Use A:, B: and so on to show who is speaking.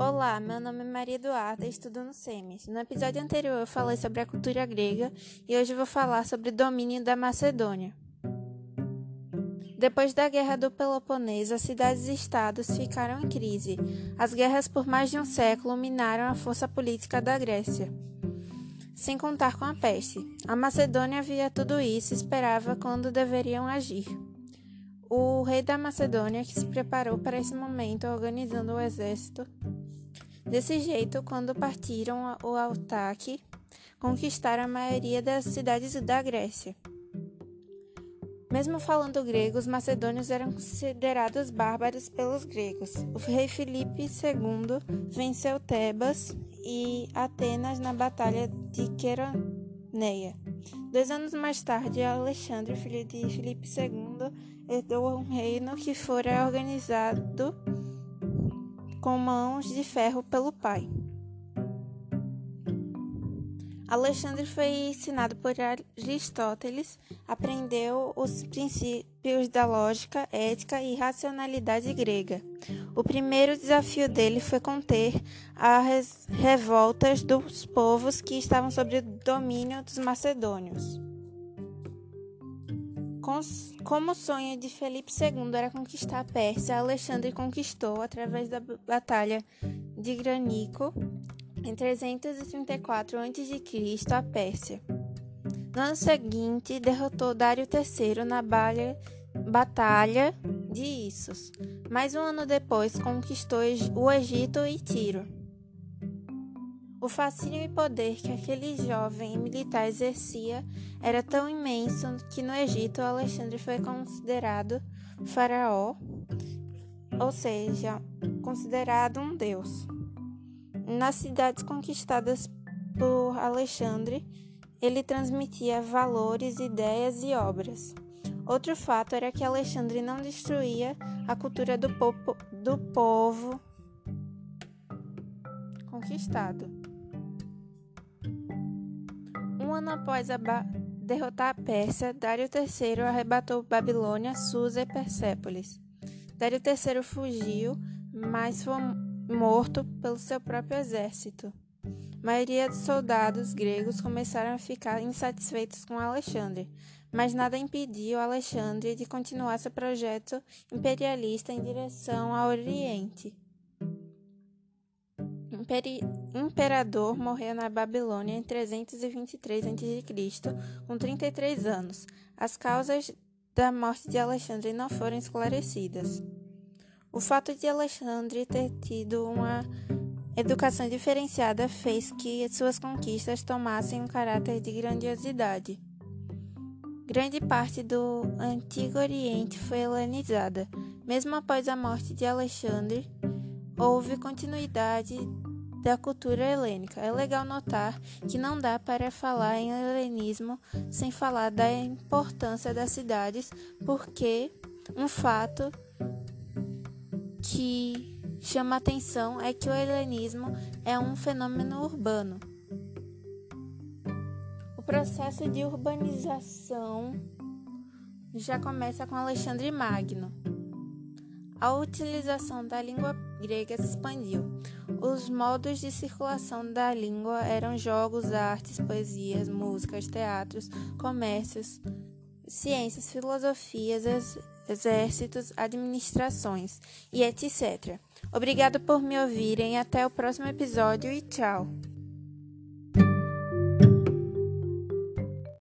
A: Olá, meu nome é Maria Eduarda e estudo no SEMES. No episódio anterior eu falei sobre a cultura grega e hoje vou falar sobre o domínio da Macedônia. Depois da Guerra do Peloponeso, as cidades e estados ficaram em crise. As guerras por mais de um século minaram a força política da Grécia, sem contar com a peste. A Macedônia via tudo isso e esperava quando deveriam agir. O rei da Macedônia que se preparou para esse momento organizando o exército. Desse jeito, quando partiram o ataque, conquistaram a maioria das cidades da Grécia. Mesmo falando grego, os macedônios eram considerados bárbaros pelos gregos. O rei Filipe II venceu Tebas e Atenas na Batalha de Queroneia. Dois anos mais tarde, Alexandre, filho de Filipe II, herdou um reino que fora organizado com mãos de ferro pelo pai. Alexandre foi ensinado por Aristóteles, aprendeu os princípios da lógica, ética e racionalidade grega. O primeiro desafio dele foi conter as revoltas dos povos que estavam sob o domínio dos macedônios. Como o sonho de Felipe II era conquistar a Pérsia, Alexandre conquistou, através da Batalha de Granico, em 334 a.C., a Pérsia. No ano seguinte, derrotou Dário III na Batalha de Issos. Mais um ano depois, conquistou o Egito e Tiro. O fascínio e poder que aquele jovem militar exercia era tão imenso que no Egito Alexandre foi considerado faraó, ou seja, considerado um deus. Nas cidades conquistadas por Alexandre, ele transmitia valores, ideias e obras. Outro fato era que Alexandre não destruía a cultura do, povo, do povo conquistado. Um ano após derrotar a Pérsia, Dário III arrebatou Babilônia, Susa e Persépolis. Dário III fugiu, mas foi morto pelo seu próprio exército. A maioria dos soldados gregos começaram a ficar insatisfeitos com Alexandre, mas nada impediu Alexandre de continuar seu projeto imperialista em direção ao Oriente. Imperador morreu na Babilônia em 323 a.C., com 33 anos. As causas da morte de Alexandre não foram esclarecidas. O fato de Alexandre ter tido uma educação diferenciada fez que suas conquistas tomassem um caráter de grandiosidade. Grande parte do Antigo Oriente foi helenizada. Mesmo após a morte de Alexandre, houve continuidade da cultura helênica. É legal notar que não dá para falar em helenismo sem falar da importância das cidades, porque um fato que chama atenção é que o helenismo é um fenômeno urbano. O processo de urbanização já começa com Alexandre Magno. A utilização da língua grega se expandiu. Os modos de circulação da língua eram jogos, artes, poesias, músicas, teatros, comércios, ciências, filosofias, exércitos, administrações e etc. Obrigado por me ouvirem. Até o próximo episódio e tchau!